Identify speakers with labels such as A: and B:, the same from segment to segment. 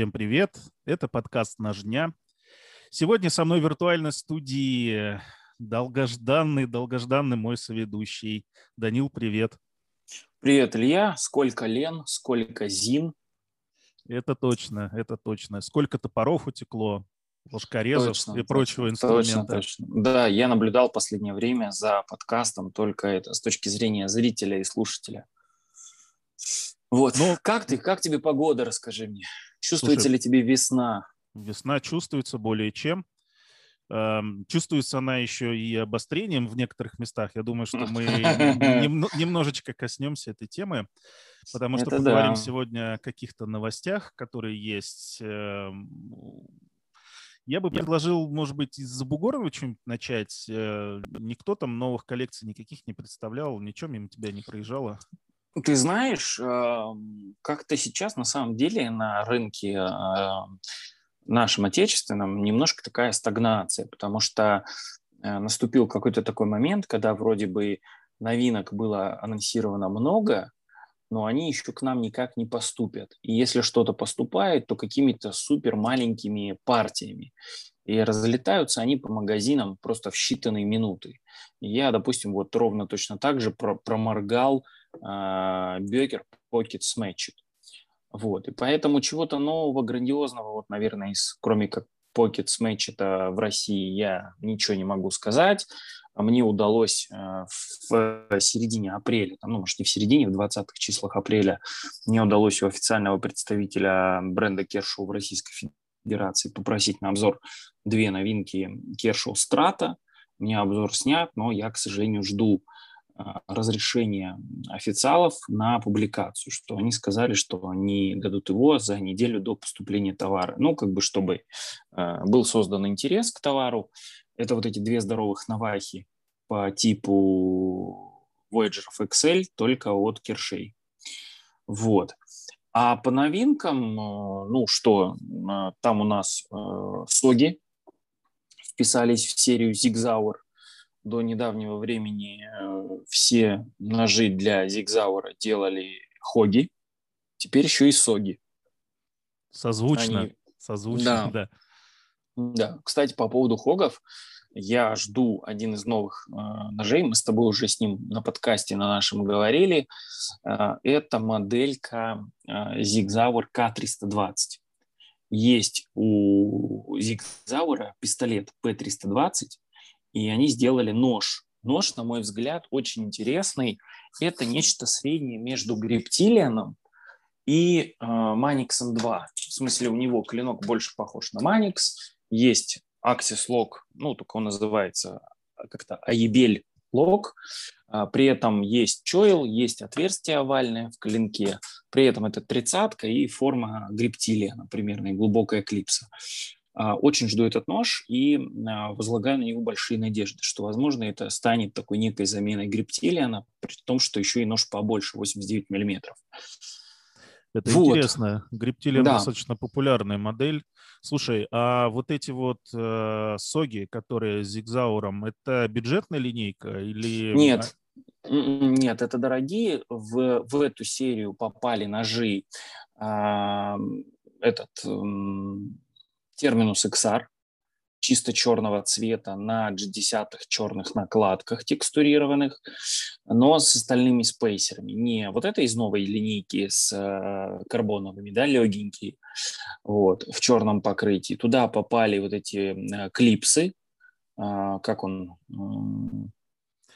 A: Всем привет! Это подкаст «Наш дня». Сегодня со мной в виртуальной студии долгожданный, долгожданный мой соведущий. Данил, привет.
B: Привет, Илья. Сколько лен, сколько зим.
A: Это точно, это точно. Сколько топоров утекло, ложкорезов точно, и прочего точно, инструмента.
B: Точно, точно. Да, я наблюдал последнее время за подкастом только это с точки зрения зрителя и слушателя. Вот. Ну, как ты? Как тебе погода, расскажи мне. Чувствуется слушай, ли тебе весна?
A: Весна чувствуется более чем. Эм, чувствуется она еще и обострением в некоторых местах. Я думаю, что мы немножечко коснемся этой темы, потому что поговорим сегодня о каких-то новостях, которые есть. Эм, я бы предложил, может быть, из Забугорова что-нибудь начать. Э, никто там новых коллекций никаких не представлял, ничего мимо тебя не проезжало.
B: Ты знаешь, как-то сейчас на самом деле на рынке нашем отечественном немножко такая стагнация, потому что э, наступил какой-то такой момент, когда вроде бы новинок было анонсировано много, но они еще к нам никак не поступят. И если что-то поступает, то какими-то супер маленькими партиями. И разлетаются они по магазинам просто в считанные минуты. Я, допустим, вот ровно точно так же проморгал Бекер Pocket Smatched. Вот. И поэтому чего-то нового, грандиозного, вот, наверное, из, кроме как Pocket Smatched в России, я ничего не могу сказать. Мне удалось э, в середине апреля, ну, может, не в середине, в 20-х числах апреля, мне удалось у официального представителя бренда Kershaw в Российской Федерации попросить на обзор две новинки Kershaw Strata. У меня обзор снят, но я, к сожалению, жду а, разрешение официалов на публикацию, что они сказали, что они дадут его за неделю до поступления товара. Ну, как бы, чтобы э, был создан интерес к товару. Это вот эти две здоровых навахи по типу Voyager XL, только от Кершей. Вот. А по новинкам, э, ну что, там у нас Соги вписались в серию Zigzauer – до недавнего времени э, все ножи для зигзаура делали хоги, теперь еще и соги.
A: Созвучно, Они... созвучно, да.
B: да. Да, кстати, по поводу хогов, я жду один из новых э, ножей, мы с тобой уже с ним на подкасте на нашем говорили, э, это моделька э, Zigzauer K320. Есть у Zigzauer пистолет P320, и они сделали нож. Нож, на мой взгляд, очень интересный. Это нечто среднее между грептилианом и э, Маниксом 2. В смысле, у него клинок больше похож на Маникс. Есть Axis Lock, ну, только он называется как-то Аебель лог. А, при этом есть чойл, есть отверстие овальное в клинке. При этом это тридцатка и форма грептилия, например, и глубокая клипса. А, очень жду этот нож и а, возлагаю на него большие надежды, что, возможно, это станет такой некой заменой грептилиана, при том, что еще и нож побольше, 89 миллиметров.
A: Это вот. интересно. Грептилиан да. достаточно популярная модель. Слушай, а вот эти вот э, соги, которые с зигзауром, это бюджетная линейка или...
B: Нет, м-м, нет, это дорогие. В, в эту серию попали ножи э, этот... Э, терминус XR, чисто черного цвета на G10 черных накладках текстурированных, но с остальными спейсерами. Не вот это из новой линейки с э, карбоновыми, да, легенькие, вот, в черном покрытии. Туда попали вот эти э, клипсы, э, как он,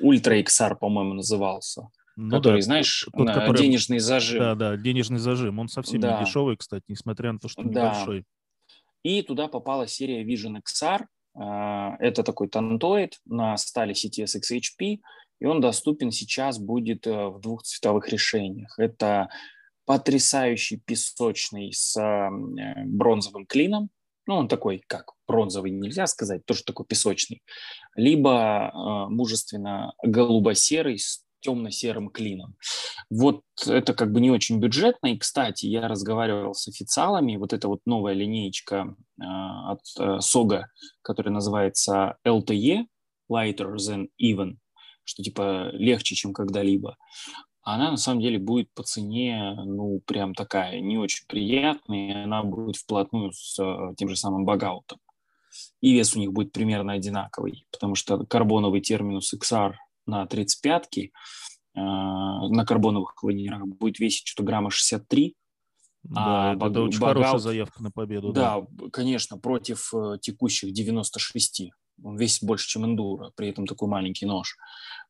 B: Ультра XR, по-моему, назывался. Ну, который, да, знаешь, тот, который... денежный зажим.
A: Да, да, денежный зажим. Он совсем да. не дешевый, кстати, несмотря на то, что небольшой.
B: И туда попала серия Vision XR. А, это такой тантоид на стали CTS XHP, и он доступен сейчас будет э, в двух цветовых решениях. Это потрясающий песочный с э, бронзовым клином, ну, он такой, как бронзовый, нельзя сказать, тоже такой песочный, либо э, мужественно голубо-серый с темно-серым клином. Вот это как бы не очень бюджетно. И, кстати, я разговаривал с официалами. Вот эта вот новая линейка э, от э, которая называется LTE, Lighter Than Even, что типа легче, чем когда-либо. она на самом деле будет по цене, ну, прям такая, не очень приятная, она будет вплотную с э, тем же самым багаутом. И вес у них будет примерно одинаковый, потому что карбоновый терминус XR на 35-ки э, на карбоновых лайнерах будет весить что-то грамма 63,
A: да, а, это, очень багаут, хорошая заявка на победу.
B: Да, да. конечно, против э, текущих 96. Он весит больше, чем эндуро, при этом такой маленький нож.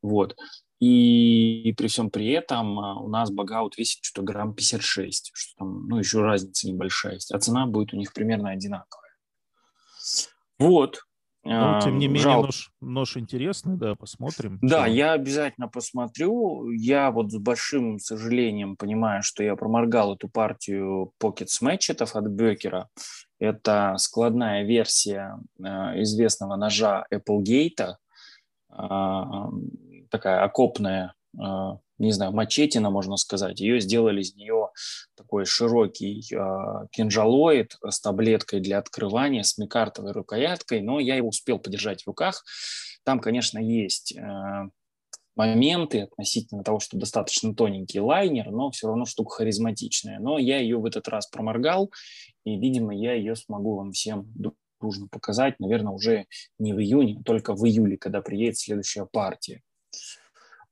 B: Вот. И при всем при этом а, у нас багаут весит что-то грамм 56, что там, ну, еще разница небольшая есть, а цена будет у них примерно одинаковая. Вот.
A: Ну, тем не менее, нож, нож интересный, да, посмотрим.
B: Да, что... я обязательно посмотрю. Я вот с большим сожалением понимаю, что я проморгал эту партию Pocket Smatchetов от Бекера. Это складная версия э, известного ножа Applegate, э, такая окопная э, не знаю, мачетина, можно сказать. Ее сделали из нее такой широкий э, кинжалоид с таблеткой для открывания, с микартовой рукояткой, но я его успел подержать в руках. Там, конечно, есть э, моменты относительно того, что достаточно тоненький лайнер, но все равно штука харизматичная. Но я ее в этот раз проморгал, и, видимо, я ее смогу вам всем дружно показать, наверное, уже не в июне, а только в июле, когда приедет следующая партия.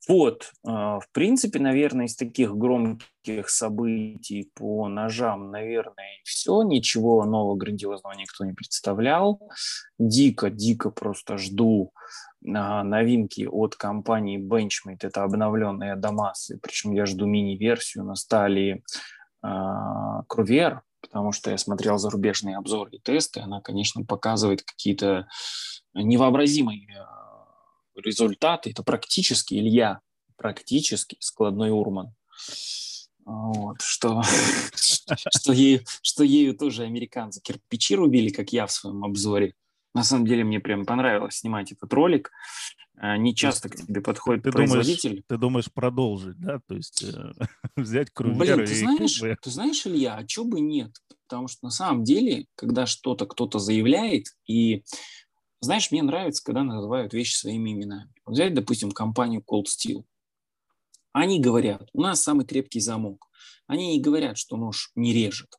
B: Вот, а, в принципе, наверное, из таких громких событий по ножам, наверное, все. Ничего нового, грандиозного никто не представлял. Дико, дико просто жду а, новинки от компании Benchmade. Это обновленные Дамасы. Причем я жду мини-версию на стали Крувер, потому что я смотрел зарубежные обзоры и тесты. Она, конечно, показывает какие-то невообразимые результаты. Это практически Илья, практически складной Урман. Вот, что, что, ею, что ею тоже американцы кирпичи рубили, как я в своем обзоре. На самом деле мне прям понравилось снимать этот ролик. А, не часто к тебе подходит
A: ты
B: производитель.
A: Думаешь, ты думаешь продолжить, да? То есть э, взять крувер
B: Блин, ты знаешь, ты знаешь, Илья, а чего бы нет? Потому что на самом деле, когда что-то кто-то заявляет, и знаешь, мне нравится, когда называют вещи своими именами. Взять, допустим, компанию Cold Steel. Они говорят, у нас самый крепкий замок. Они не говорят, что нож не режет.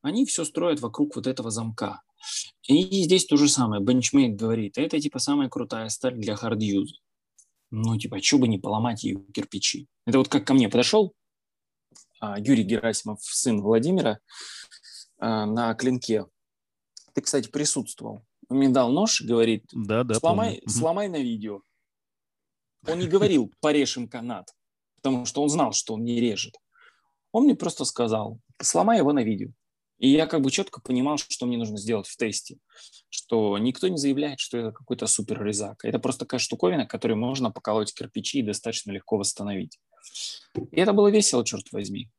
B: Они все строят вокруг вот этого замка. И здесь то же самое. Benchmade говорит, это типа самая крутая сталь для use. Ну, типа, что бы не поломать ее кирпичи. Это вот как ко мне подошел а, Юрий Герасимов, сын Владимира, а, на клинке. Ты, кстати, присутствовал мне дал нож говорит, да, да, сломай, помню. сломай на видео. Он не говорил, порежем канат, потому что он знал, что он не режет. Он мне просто сказал, сломай его на видео. И я как бы четко понимал, что мне нужно сделать в тесте. Что никто не заявляет, что это какой-то супер резак. Это просто такая штуковина, которой можно поколоть кирпичи и достаточно легко восстановить. И это было весело, черт возьми.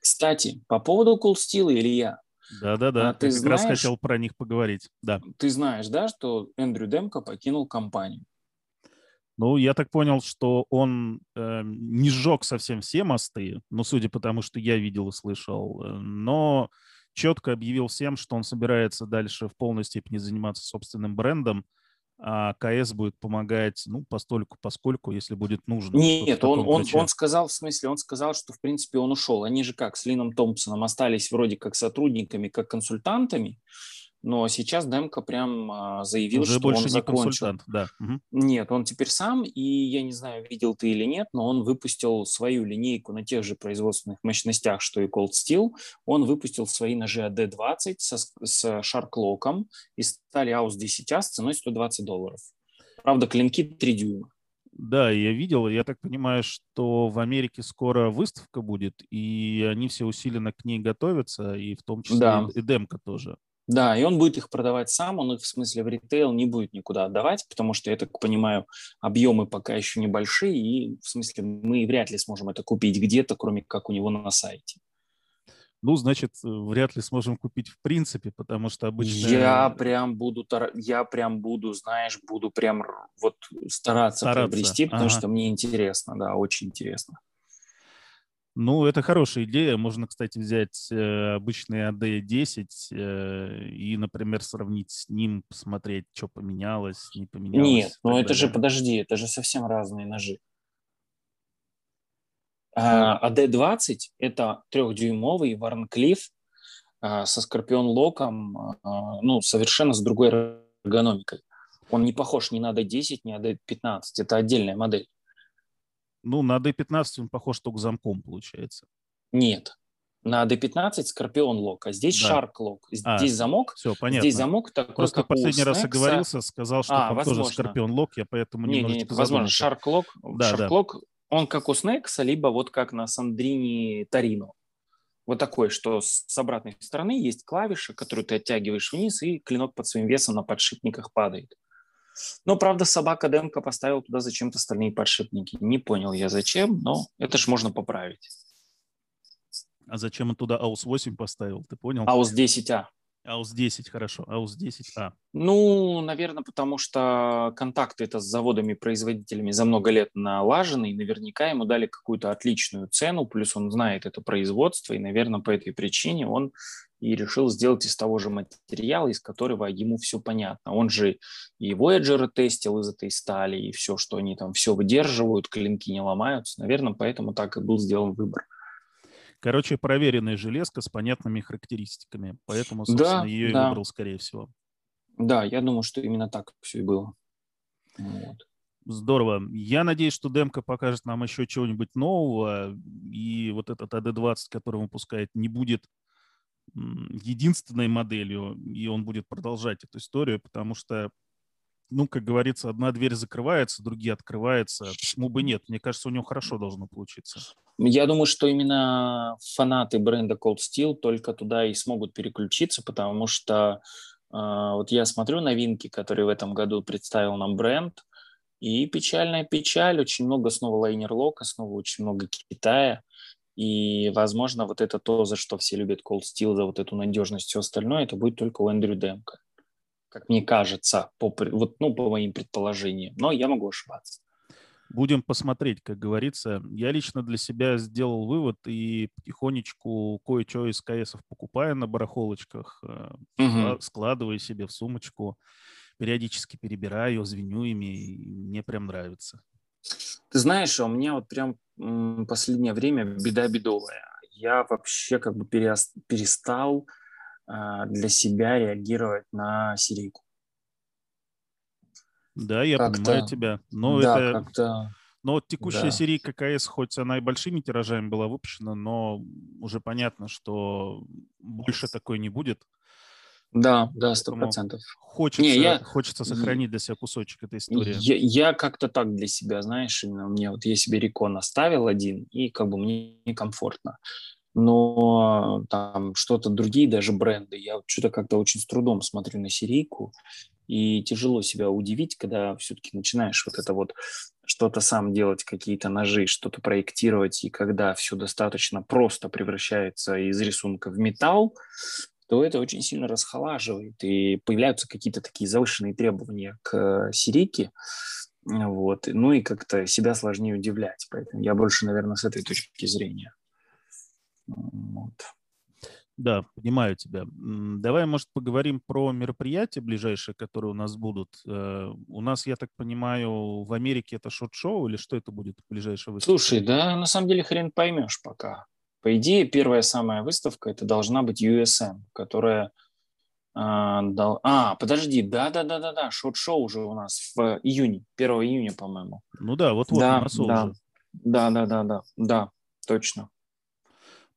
B: Кстати, по поводу Cool Steel, Илья,
A: да-да-да, а ты как знаешь, раз хотел про них поговорить. Да.
B: Ты знаешь, да, что Эндрю Демко покинул компанию?
A: Ну, я так понял, что он э, не сжег совсем все мосты, ну, судя по тому, что я видел и слышал, э, но четко объявил всем, что он собирается дальше в полной степени заниматься собственным брендом, а КС будет помогать, ну, постольку, поскольку, если будет нужно.
B: Нет, он, он, он сказал, в смысле, он сказал, что, в принципе, он ушел. Они же как, с Лином Томпсоном остались вроде как сотрудниками, как консультантами, но сейчас Демко прям а, заявил, Уже что больше он не закончил.
A: да. Угу.
B: Нет, он теперь сам, и я не знаю, видел ты или нет, но он выпустил свою линейку на тех же производственных мощностях, что и Cold Steel. Он выпустил свои ножи AD20 со, с шарклоком и стали AUS 10 с ценой 120 долларов. Правда, клинки 3 дюйма.
A: Да, я видел. Я так понимаю, что в Америке скоро выставка будет, и они все усиленно к ней готовятся, и в том числе да. и демка тоже.
B: Да, и он будет их продавать сам, он их в смысле в ритейл не будет никуда отдавать, потому что, я так понимаю, объемы пока еще небольшие, и в смысле мы вряд ли сможем это купить где-то, кроме как у него на сайте.
A: Ну, значит, вряд ли сможем купить в принципе, потому что обычно...
B: Я прям буду, я прям буду, знаешь, буду прям вот стараться, стараться. приобрести, потому ага. что мне интересно, да, очень интересно.
A: Ну, это хорошая идея. Можно, кстати, взять э, обычный AD10 э, и, например, сравнить с ним, посмотреть, что поменялось, не поменялось.
B: Нет, ну это же, подожди, это же совсем разные ножи. А D20 – это трехдюймовый Wharncliffe со Scorpion Lock ом, ну, совершенно с другой эргономикой. Он не похож ни на D10, ни на D15. Это отдельная модель.
A: Ну, на D15 он похож только замком, получается.
B: Нет. На D15 Scorpion Lock, а здесь да. Shark Lock. Здесь а, замок.
A: Все, понятно.
B: Здесь замок такой,
A: Просто как последний раз оговорился, сказал, что а, там возможно. тоже Scorpion Lock, я поэтому не,
B: не, не, возможно, Shark Lock, да, Shark Lock, он как у Снекса, либо вот как на Сандрини Тарино. Вот такой, что с обратной стороны есть клавиша, которую ты оттягиваешь вниз, и клинок под своим весом на подшипниках падает. Но, правда, собака Демка поставил туда зачем-то стальные подшипники. Не понял я зачем, но это ж можно поправить.
A: А зачем он туда AUS 8 поставил, ты понял?
B: AUS 10А.
A: AUS 10, хорошо. AUS 10А.
B: Ну, наверное, потому что контакты это с заводами-производителями за много лет налажены, и наверняка ему дали какую-то отличную цену, плюс он знает это производство, и, наверное, по этой причине он и решил сделать из того же материала, из которого ему все понятно. Он же и Voyager тестил из этой стали, и все, что они там все выдерживают, клинки не ломаются. Наверное, поэтому так и был сделан выбор.
A: Короче, проверенная железка с понятными характеристиками. Поэтому, собственно, да, ее да. и выбрал, скорее всего.
B: Да, я думаю, что именно так все и было. Вот.
A: Здорово. Я надеюсь, что демка покажет нам еще чего-нибудь нового, и вот этот AD20, который выпускает, не будет единственной моделью, и он будет продолжать эту историю, потому что, ну, как говорится, одна дверь закрывается, другие открываются. Почему бы нет? Мне кажется, у него хорошо должно получиться.
B: Я думаю, что именно фанаты бренда Cold Steel только туда и смогут переключиться, потому что э, вот я смотрю новинки, которые в этом году представил нам бренд, и печальная печаль, очень много снова лайнер-лока, снова очень много Китая. И, возможно, вот это то, за что все любят Cold Steel, за вот эту надежность, все остальное, это будет только у Эндрю Демка. Как мне кажется, по, вот, ну, по моим предположениям. Но я могу ошибаться.
A: Будем посмотреть, как говорится. Я лично для себя сделал вывод и потихонечку кое-что из КСов покупаю на барахолочках, угу. складываю себе в сумочку, периодически перебираю, звеню ими, и мне прям нравится.
B: Ты знаешь, у меня вот прям последнее время беда бедовая. Я вообще как бы перестал а, для себя реагировать на серийку.
A: Да, я понимаю тебя. Но да, это... как-то... Но вот текущая да. серия ККС, хоть она и большими тиражами была выпущена, но уже понятно, что больше такой не будет.
B: Да, да, сто процентов.
A: Хочется, не, я, хочется сохранить для себя кусочек этой истории.
B: Я, я как-то так для себя, знаешь, именно мне вот я себе рекон оставил один, и как бы мне некомфортно. Но там что-то другие даже бренды, я что-то как-то очень с трудом смотрю на серийку, и тяжело себя удивить, когда все-таки начинаешь вот это вот что-то сам делать, какие-то ножи, что-то проектировать, и когда все достаточно просто превращается из рисунка в металл, то это очень сильно расхолаживает, и появляются какие-то такие завышенные требования к серийке, вот, ну и как-то себя сложнее удивлять, поэтому я больше, наверное, с этой точки зрения. Вот.
A: Да, понимаю тебя. Давай, может, поговорим про мероприятия ближайшие, которые у нас будут. Э, у нас, я так понимаю, в Америке это шот-шоу или что это будет ближайшее выставка?
B: Слушай, да, на самом деле хрен поймешь пока. По идее, первая самая выставка это должна быть USM, которая а, дал... а подожди, да, да, да, да, да, шот-шоу уже у нас в июне, 1 июня, по-моему.
A: Ну да, вот вот
B: да, да, уже. Да, да, да, да, да, точно.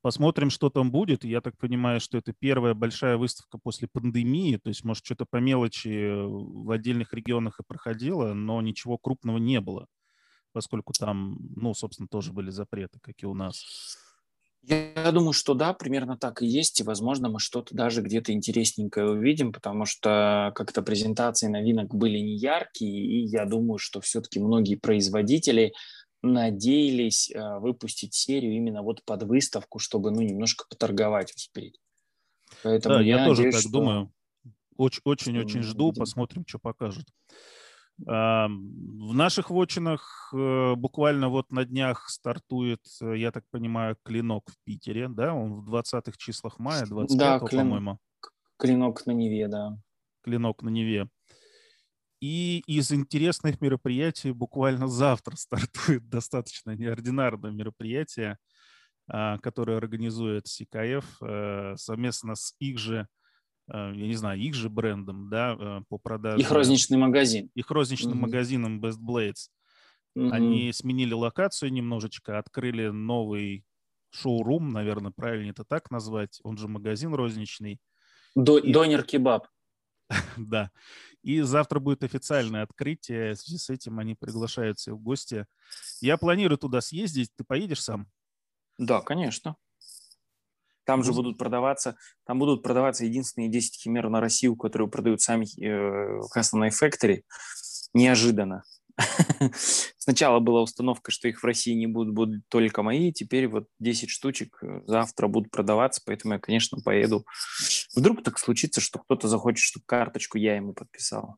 A: Посмотрим, что там будет. Я так понимаю, что это первая большая выставка после пандемии. То есть, может, что-то по мелочи в отдельных регионах и проходило, но ничего крупного не было, поскольку там, ну, собственно, тоже были запреты, как и у нас.
B: Я думаю, что да, примерно так и есть, и, возможно, мы что-то даже где-то интересненькое увидим, потому что как-то презентации новинок были не яркие, и я думаю, что все-таки многие производители надеялись э, выпустить серию именно вот под выставку, чтобы, ну, немножко поторговать успеть.
A: Поэтому да, я, я тоже надеюсь, так что... думаю. Очень-очень жду, посмотрим, что покажут. В наших вотчинах э, буквально вот на днях стартует, э, я так понимаю, клинок в Питере, да? Он в 20-х числах мая, 25 да, клин... по-моему.
B: Клинок на Неве, да.
A: Клинок на Неве. И из интересных мероприятий буквально завтра стартует достаточно неординарное мероприятие, а, которое организует СКФ э, совместно с их же, я не знаю, их же брендом, да, э, по продаже.
B: Их розничный магазин.
A: Их розничным mm-hmm. магазином Best Blades. Mm-hmm. Они сменили локацию немножечко, открыли новый шоурум, наверное, правильно это так назвать. Он же магазин розничный.
B: До, и... Донер-кебаб.
A: да. И завтра будет официальное открытие. В связи с этим они приглашаются в гости. Я планирую туда съездить. Ты поедешь сам?
B: Да, конечно. Там же будут продаваться, там будут продаваться единственные 10 химер на Россию, которые продают сами э, Custom Factory. Неожиданно. Сначала была установка, что их в России не будут, будут только мои, теперь вот 10 штучек э, завтра будут продаваться, поэтому я, конечно, поеду. Вдруг так случится, что кто-то захочет, чтобы карточку я ему подписал.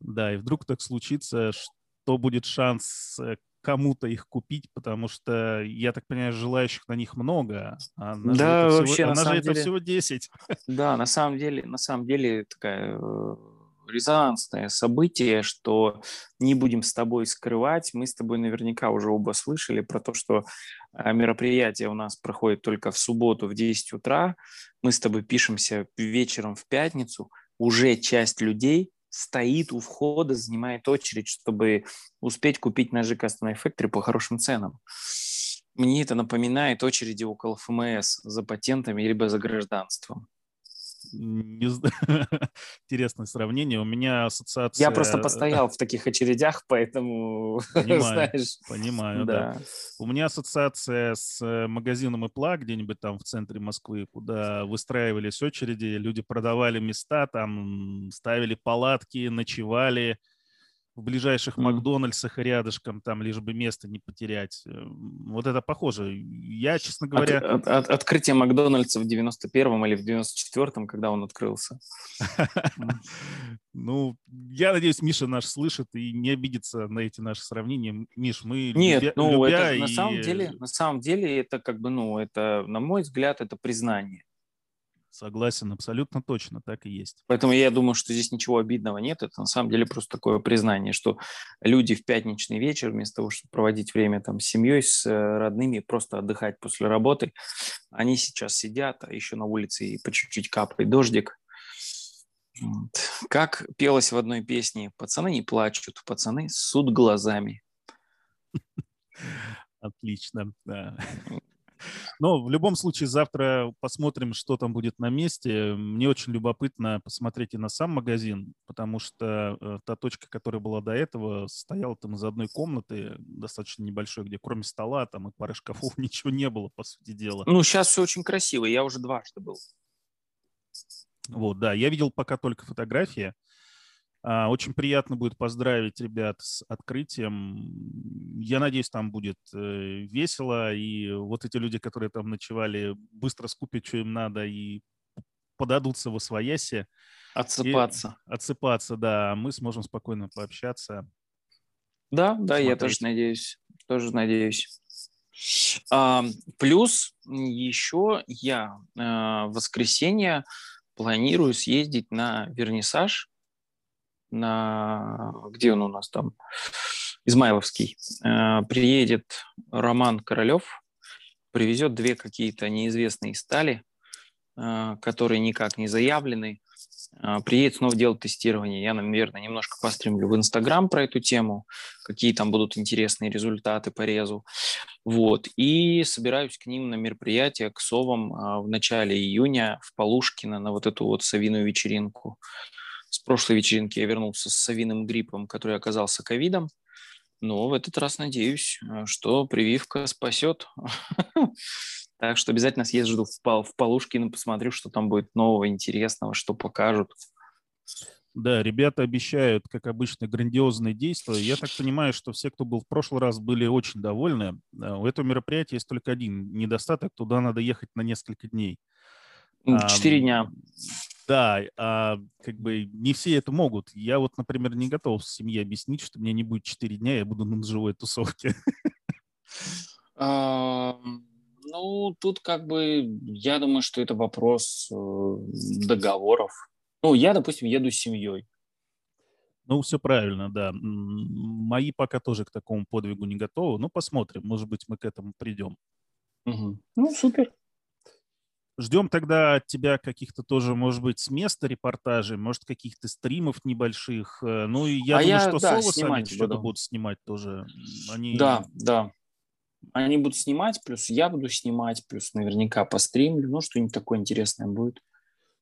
A: Да, и вдруг так случится, что будет шанс э, кому-то их купить, потому что, я так понимаю, желающих на них много, а
B: она да, же вообще,
A: всего, она же
B: деле,
A: это всего 10.
B: Да, на самом деле, на самом деле такая э, резонансное событие, что не будем с тобой скрывать. Мы с тобой наверняка уже оба слышали про то, что а, мероприятие у нас проходит только в субботу в 10 утра. Мы с тобой пишемся вечером в пятницу. Уже часть людей стоит у входа, занимает очередь, чтобы успеть купить ножи Custom Factory по хорошим ценам. Мне это напоминает очереди около ФМС за патентами либо за гражданством
A: не интересное сравнение. У меня ассоциация...
B: Я просто постоял в таких очередях, поэтому,
A: понимаю, знаешь... Понимаю, да. да. У меня ассоциация с э, магазином Ипла где-нибудь там в центре Москвы, куда выстраивались очереди, люди продавали места, там ставили палатки, ночевали, в ближайших Макдональдсах и рядышком, там лишь бы место не потерять. Э, вот это похоже. Я, честно говоря...
B: От, от, открытие Макдональдса в 91-м или в 94-м, когда он открылся.
A: Ну, я надеюсь, Миша наш слышит и не обидится на эти наши сравнения. Миш, мы
B: Нет, ну, это на самом деле, на самом деле это как бы, ну, это, на мой взгляд, это признание.
A: Согласен, абсолютно точно, так и есть.
B: Поэтому я думаю, что здесь ничего обидного нет. Это на самом деле просто такое признание, что люди в пятничный вечер, вместо того, чтобы проводить время там с семьей, с э, родными, просто отдыхать после работы, они сейчас сидят, а еще на улице и по чуть-чуть капает дождик. Вот. Как пелось в одной песне, пацаны не плачут, пацаны суд глазами.
A: Отлично, да. Но в любом случае завтра посмотрим, что там будет на месте. Мне очень любопытно посмотреть и на сам магазин, потому что э, та точка, которая была до этого, стояла там из одной комнаты, достаточно небольшой, где кроме стола там и пары шкафов ничего не было, по сути дела.
B: Ну, сейчас все очень красиво. Я уже дважды был.
A: Вот, да, я видел пока только фотографии. А, очень приятно будет поздравить ребят с открытием. Я надеюсь, там будет э, весело, и вот эти люди, которые там ночевали, быстро скупят, что им надо, и подадутся в освоясе.
B: Отсыпаться.
A: И отсыпаться, да. Мы сможем спокойно пообщаться.
B: Да, да, смотреть. я тоже надеюсь. Тоже надеюсь. А, плюс еще я а, в воскресенье планирую съездить на вернисаж на... Где он у нас там? Измайловский. Э, приедет Роман Королев, привезет две какие-то неизвестные стали, э, которые никак не заявлены. Э, приедет снова делать тестирование. Я, наверное, немножко постримлю в Инстаграм про эту тему, какие там будут интересные результаты по резу. Вот. И собираюсь к ним на мероприятие, к совам в начале июня в Полушкино на вот эту вот совиную вечеринку. С прошлой вечеринки я вернулся с совиным гриппом, который оказался ковидом. Но в этот раз надеюсь, э, что прививка спасет. Так что обязательно съезжу в, Пал, в посмотрю, что там будет нового, интересного, что покажут.
A: Да, ребята обещают, как обычно, грандиозные действия. Я так понимаю, что все, кто был в прошлый раз, были очень довольны. У этого мероприятия есть только один недостаток. Туда надо ехать на несколько дней.
B: Четыре дня.
A: Да, а, как бы не все это могут. Я вот, например, не готов семье объяснить, что мне не будет 4 дня, я буду на живой тусовке.
B: Ну, тут как бы, я думаю, что это вопрос э, договоров. Ну, я, допустим, еду с семьей.
A: Ну, все правильно, да. Мои пока тоже к такому подвигу не готовы. Ну, посмотрим. Может быть, мы к этому придем.
B: Угу. Ну, супер.
A: Ждем тогда от тебя каких-то тоже, может быть, с места репортажей, может, каких-то стримов небольших. Э, ну, и я а думаю, я, что да, Соло сами что-то будут снимать тоже.
B: Они... Да, да. Они будут снимать, плюс я буду снимать, плюс наверняка по стримлю. Ну, что-нибудь такое интересное будет.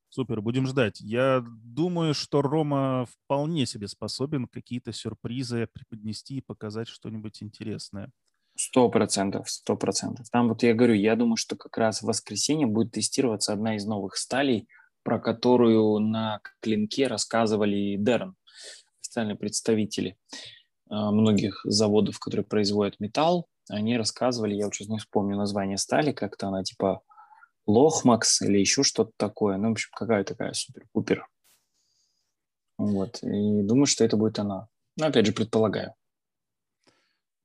A: Супер, будем ждать. Я думаю, что Рома вполне себе способен какие-то сюрпризы преподнести и показать что-нибудь интересное.
B: Сто процентов, сто процентов. Там вот я говорю, я думаю, что как раз в воскресенье будет тестироваться одна из новых сталей, про которую на клинке рассказывали Дерн, официальные представители а, многих заводов, которые производят металл. Они рассказывали, я вот сейчас не вспомню название стали, как-то она типа Лохмакс или еще что-то такое. Ну, в общем, какая такая супер-пупер. Вот. И думаю, что это будет она. Но опять же, предполагаю.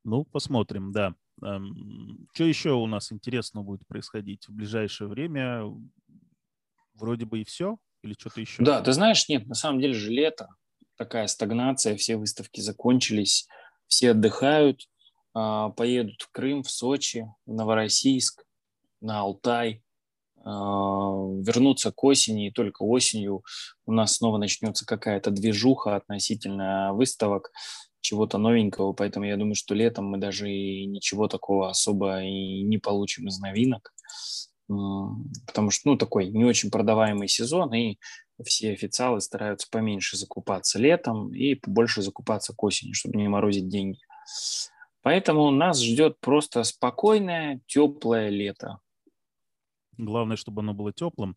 A: Ну, посмотрим, да. Что еще у нас интересно будет происходить в ближайшее время? Вроде бы и все? Или что-то еще?
B: Да, ты знаешь, нет, на самом деле же лето, такая стагнация, все выставки закончились, все отдыхают, а, поедут в Крым, в Сочи, в Новороссийск, на Алтай, а, вернуться к осени, и только осенью у нас снова начнется какая-то движуха относительно выставок чего-то новенького, поэтому я думаю, что летом мы даже и ничего такого особо и не получим из новинок, потому что, ну, такой не очень продаваемый сезон, и все официалы стараются поменьше закупаться летом и побольше закупаться к осени, чтобы не морозить деньги. Поэтому нас ждет просто спокойное, теплое лето.
A: Главное, чтобы оно было теплым.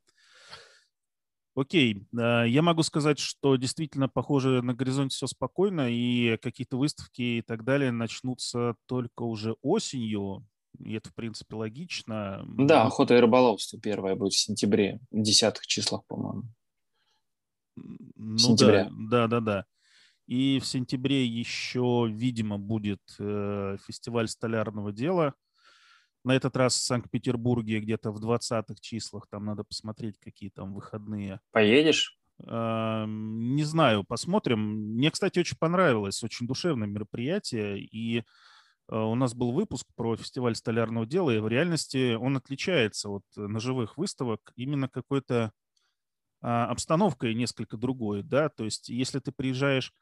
A: Окей, я могу сказать, что действительно, похоже, на горизонте все спокойно, и какие-то выставки и так далее начнутся только уже осенью, и это, в принципе, логично.
B: Да, охота и рыболовство первое будет в сентябре, в десятых числах, по-моему.
A: Ну Сентября. да, да, да, да. И в сентябре еще, видимо, будет э, фестиваль столярного дела – на этот раз в Санкт-Петербурге где-то в 20-х числах. Там надо посмотреть, какие там выходные.
B: Поедешь?
A: Не знаю, посмотрим. Мне, кстати, очень понравилось. Очень душевное мероприятие. И а, у нас был выпуск про фестиваль столярного дела, и в реальности он отличается от ножевых выставок именно какой-то а, обстановкой несколько другой, да, то есть если ты приезжаешь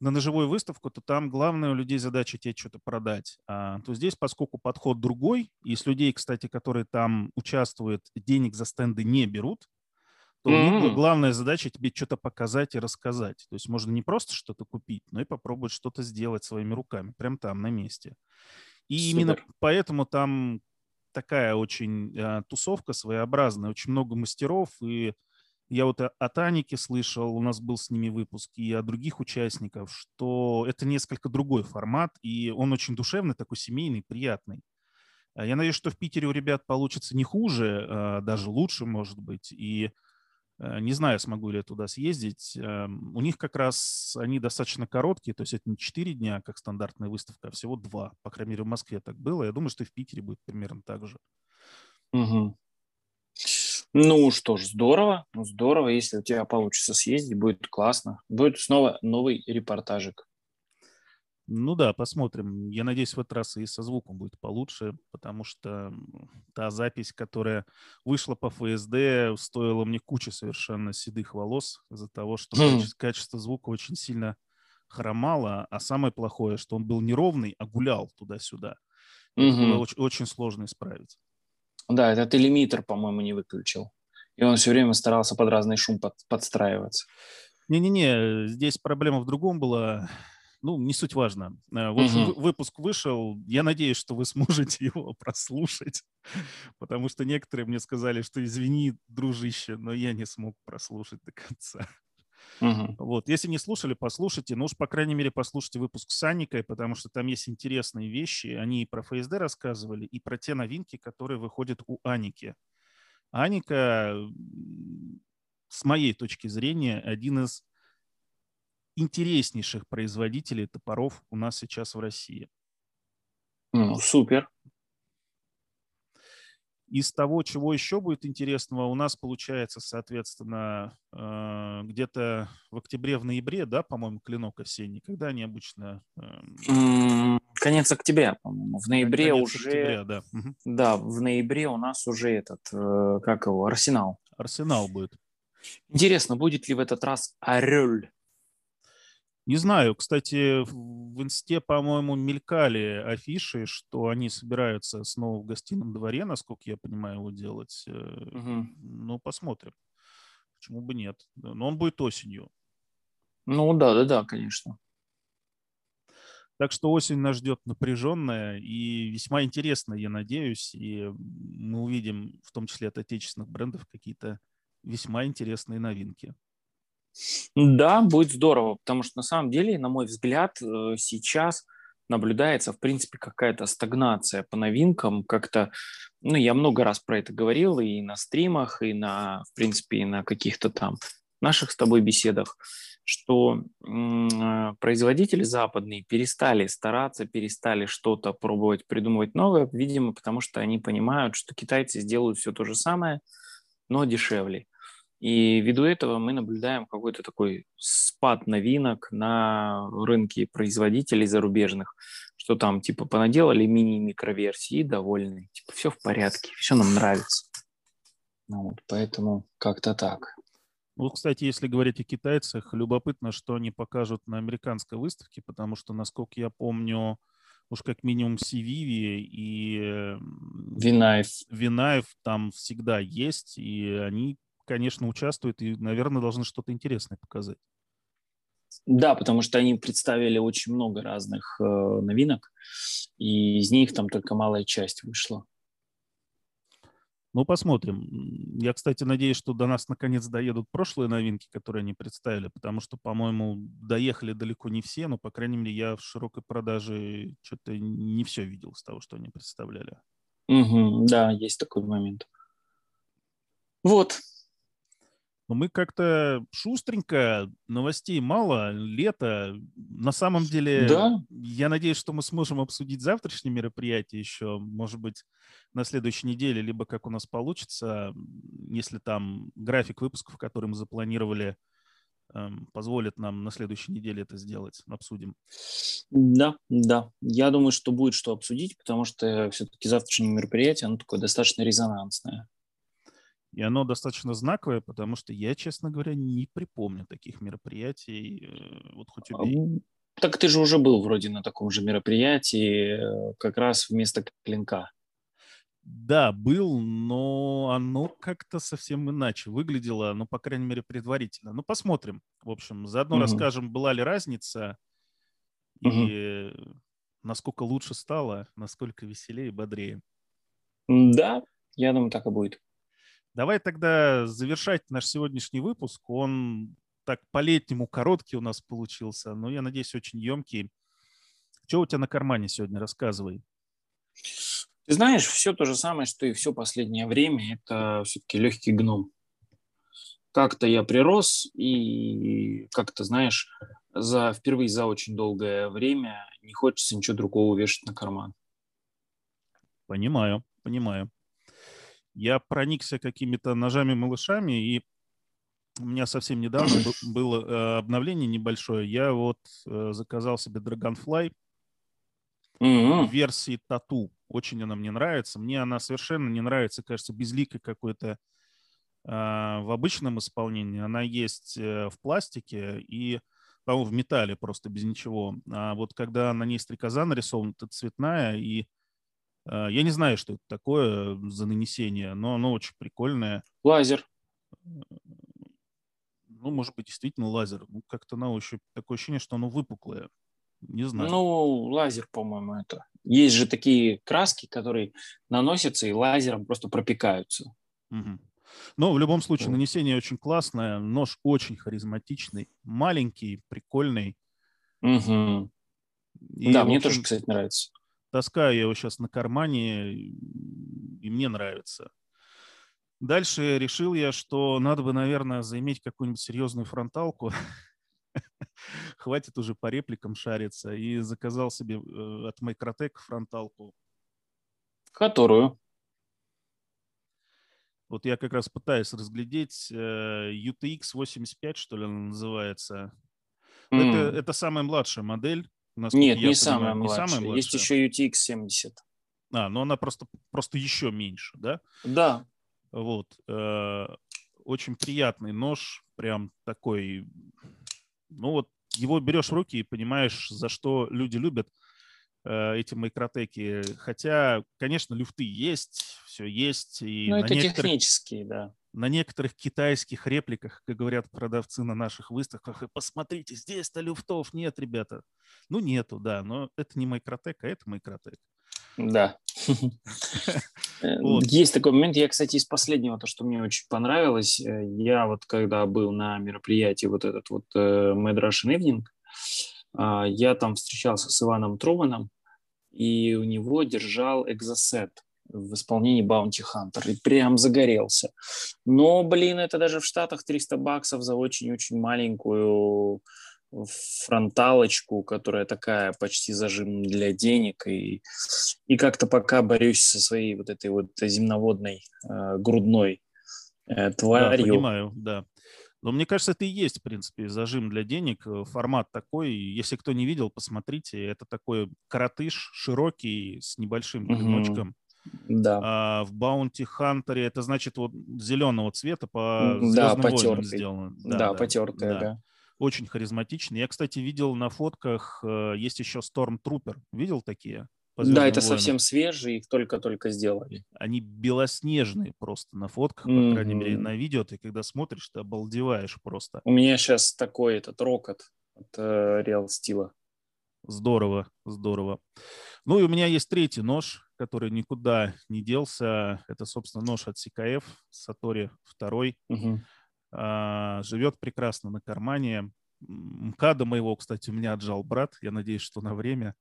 A: на ножевую выставку, то там главная у людей задача тебе что-то продать. А, то здесь, поскольку подход другой, и с людей, кстати, которые там участвуют, денег за стенды не берут, то mm-hmm. у них главная задача тебе что-то показать и рассказать. То есть можно не просто что-то купить, но и попробовать что-то сделать своими руками, прям там, на месте. И Супер. именно поэтому там такая очень а, тусовка своеобразная, очень много мастеров, и я вот от Аники слышал, у нас был с ними выпуск, и от других участников, что это несколько другой формат, и он очень душевный, такой семейный, приятный. А я надеюсь, что в Питере у ребят получится не хуже, а даже лучше, может быть. И э, не знаю, смогу ли я туда съездить. Эм, у них как раз они достаточно короткие, то есть это не 4 дня, как стандартная выставка, а всего 2. По крайней мере, в Москве так было. Я думаю, что и в Питере будет примерно так же.
B: Угу. Ну что ж, здорово, ну, здорово, если у тебя получится съездить, будет классно. Будет снова новый репортажик.
A: Ну да, посмотрим. Я надеюсь, в этот раз и со звуком будет получше, потому что та запись, которая вышла по ФСД, стоила мне кучи совершенно седых волос из-за того, что mm. качество, качество звука очень сильно хромало, а самое плохое, что он был неровный, а гулял туда-сюда. Mm-hmm. было очень, очень сложно исправить.
B: Да, этот лимитер, по-моему, не выключил. И он все время старался под разный шум под, подстраиваться.
A: Не-не-не, здесь проблема в другом была. Ну, не суть важно. В общем, угу. выпуск вышел. Я надеюсь, что вы сможете его прослушать, потому что некоторые мне сказали, что извини, дружище, но я не смог прослушать до конца. Угу. Вот, если не слушали, послушайте. Ну уж, по крайней мере, послушайте выпуск с Аникой, потому что там есть интересные вещи. Они и про ФСД рассказывали, и про те новинки, которые выходят у Аники. Аника, с моей точки зрения, один из интереснейших производителей топоров у нас сейчас в России.
B: Ну, супер.
A: Из того, чего еще будет интересного, у нас получается, соответственно, э, где-то в октябре, в ноябре, да, по-моему, клинок осенний, когда они обычно...
B: Эм, конец октября, по-моему. В ноябре Конец уже... Октября, да. Да, в ноябре у нас уже этот, э, как его, Арсенал.
A: Арсенал будет.
B: Интересно, будет ли в этот раз Орел?
A: Не знаю, кстати, в инсте, по-моему, мелькали афиши, что они собираются снова в гостином дворе, насколько я понимаю, его делать. Угу. Ну, посмотрим. Почему бы нет? Но он будет осенью.
B: Ну да, да, да, конечно.
A: Так что осень нас ждет напряженная и весьма интересная, я надеюсь. И мы увидим, в том числе от отечественных брендов, какие-то весьма интересные новинки.
B: Да, будет здорово, потому что на самом деле, на мой взгляд, э, сейчас наблюдается, в принципе, какая-то стагнация по новинкам. Как-то, ну, я много раз про это говорил и на стримах, и на, в принципе, и на каких-то там наших с тобой беседах, что э, производители западные перестали стараться, перестали что-то пробовать придумывать новое, видимо, потому что они понимают, что китайцы сделают все то же самое, но дешевле. И ввиду этого мы наблюдаем какой-то такой спад новинок на рынке производителей зарубежных, что там типа понаделали мини-микроверсии и довольны. Типа все в порядке, все нам нравится. Ну, вот, поэтому как-то так.
A: Ну, кстати, если говорить о китайцах, любопытно, что они покажут на американской выставке, потому что, насколько я помню, уж как минимум Сививи и
B: Винаев.
A: Винаев там всегда есть, и они конечно, участвуют и, наверное, должны что-то интересное показать.
B: Да, потому что они представили очень много разных э, новинок, и из них там только малая часть вышла.
A: Ну, посмотрим. Я, кстати, надеюсь, что до нас наконец доедут прошлые новинки, которые они представили, потому что, по-моему, доехали далеко не все, но, по крайней мере, я в широкой продаже что-то не все видел с того, что они представляли.
B: Угу, да, есть такой момент. Вот,
A: но мы как-то шустренько, новостей мало, лето. На самом деле, да. я надеюсь, что мы сможем обсудить завтрашнее мероприятие еще, может быть, на следующей неделе, либо как у нас получится, если там график выпусков, который мы запланировали, эм, позволит нам на следующей неделе это сделать, обсудим.
B: Да, да. Я думаю, что будет что обсудить, потому что все-таки завтрашнее мероприятие, оно такое достаточно резонансное.
A: И оно достаточно знаковое, потому что я, честно говоря, не припомню таких мероприятий. Э, вот хоть убей.
B: Так ты же уже был вроде на таком же мероприятии, э, как раз вместо клинка.
A: Да, был, но оно как-то совсем иначе выглядело, ну, по крайней мере, предварительно. Ну, посмотрим. В общем, заодно угу. расскажем, была ли разница угу. и насколько лучше стало, насколько веселее и бодрее.
B: Да, я думаю, так и будет.
A: Давай тогда завершать наш сегодняшний выпуск. Он так по-летнему короткий у нас получился, но, я надеюсь, очень емкий. Что у тебя на кармане сегодня? Рассказывай.
B: Ты знаешь, все то же самое, что и все последнее время. Это все-таки легкий гном. Как-то я прирос, и как-то, знаешь, за, впервые за очень долгое время не хочется ничего другого вешать на карман.
A: Понимаю, понимаю я проникся какими-то ножами-малышами, и у меня совсем недавно было э, обновление небольшое. Я вот э, заказал себе Dragonfly mm-hmm. версии тату. Очень она мне нравится. Мне она совершенно не нравится, кажется, безликой какой-то а, в обычном исполнении. Она есть э, в пластике и, по-моему, в металле просто без ничего. А вот когда на ней стрекоза нарисована, это цветная, и я не знаю, что это такое за нанесение, но оно очень прикольное.
B: Лазер.
A: Ну, может быть, действительно лазер. Ну, как-то на ощупь такое ощущение, что оно выпуклое. Не знаю.
B: Ну, лазер, по-моему, это. Есть же такие краски, которые наносятся и лазером просто пропекаются.
A: Угу. Но в любом случае нанесение очень классное, нож очень харизматичный, маленький, прикольный.
B: Угу. И, да, мне общем, тоже, кстати, нравится.
A: Таскаю я его сейчас на кармане, и мне нравится. Дальше решил я, что надо бы, наверное, заиметь какую-нибудь серьезную фронталку. Хватит уже по репликам шариться. И заказал себе э, от Microtech фронталку.
B: Которую?
A: Вот я как раз пытаюсь разглядеть э, UTX 85, что ли, она называется. Mm. Это, это самая младшая модель.
B: Нет, не, понимаю, самая не самая младшая. Есть еще UTX 70.
A: А, но она просто, просто еще меньше, да?
B: Да.
A: Вот. Э, очень приятный нож, прям такой, ну вот его берешь в руки и понимаешь, за что люди любят э, эти микротеки. Хотя, конечно, люфты есть, все есть. И
B: ну, это технические, да.
A: На некоторых китайских репликах, как говорят продавцы на наших выставках, посмотрите, здесь-то люфтов нет, ребята. Ну, нету, да, но это не микротек, а это микротек.
B: Да. Э, есть такой момент. Я, кстати, из последнего, то, что мне очень понравилось, э, я вот когда был на мероприятии вот этот вот э, Mad Russian Evening, а, я там встречался с Иваном Труманом, и у него держал экзосет в исполнении Bounty Hunter, и прям загорелся. Но, блин, это даже в Штатах 300 баксов за очень-очень маленькую фронталочку, которая такая почти зажим для денег, и, и как-то пока борюсь со своей вот этой вот земноводной э, грудной э, тварью.
A: Да, понимаю, да. Но мне кажется, это и есть, в принципе, зажим для денег. Э, формат такой. Если кто не видел, посмотрите. Это такой коротыш, широкий, с небольшим клиночком. Угу.
B: Да.
A: А в Bounty Hunter это значит вот зеленого цвета по да, потертый. сделано.
B: Да, да, да потертый, да. да
A: очень харизматичный. Я, кстати, видел на фотках, э, есть еще Stormtrooper. Видел такие?
B: Да, это войнам? совсем свежие, их только-только сделали.
A: Они белоснежные просто на фотках, mm-hmm. по крайней мере, на видео. Ты когда смотришь, ты обалдеваешь просто.
B: У меня сейчас такой этот рокот от э, Real Steel.
A: Здорово, здорово. Ну и у меня есть третий нож, который никуда не делся. Это, собственно, нож от CKF, Сатори второй. Mm-hmm. А, живет прекрасно на кармане. МКАДа моего, кстати, у меня отжал брат. Я надеюсь, что на время.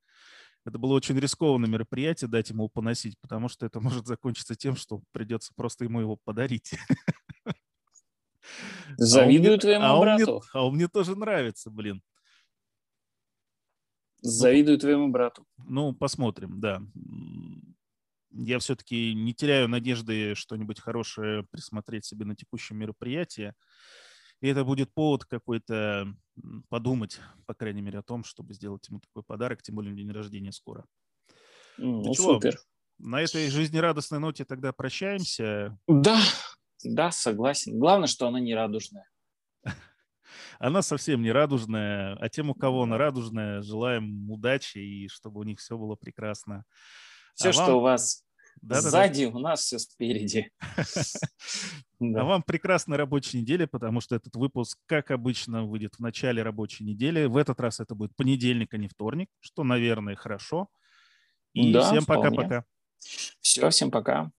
A: Это было очень рискованное мероприятие дать ему поносить, потому что это может закончиться тем, что придется просто ему его подарить.
B: Завидую а твоему а брату.
A: Мне, а он мне тоже нравится, блин.
B: Завидую ну, твоему брату.
A: Ну, посмотрим, да я все-таки не теряю надежды что-нибудь хорошее присмотреть себе на текущем мероприятии. И это будет повод какой-то подумать, по крайней мере, о том, чтобы сделать ему такой подарок, тем более день рождения скоро.
B: Ну, ну супер.
A: На этой жизнерадостной ноте тогда прощаемся.
B: Да, да, согласен. Главное, что она не радужная.
A: Она совсем не радужная, а тем, у кого она радужная, желаем удачи и чтобы у них все было прекрасно.
B: Все, а что вам... у вас да, сзади, да, да. у нас все спереди.
A: А вам прекрасной рабочей недели, потому что этот выпуск, как обычно, выйдет в начале рабочей недели. В этот раз это будет понедельник, а не вторник, что, наверное, хорошо. И всем пока-пока.
B: Все, всем пока.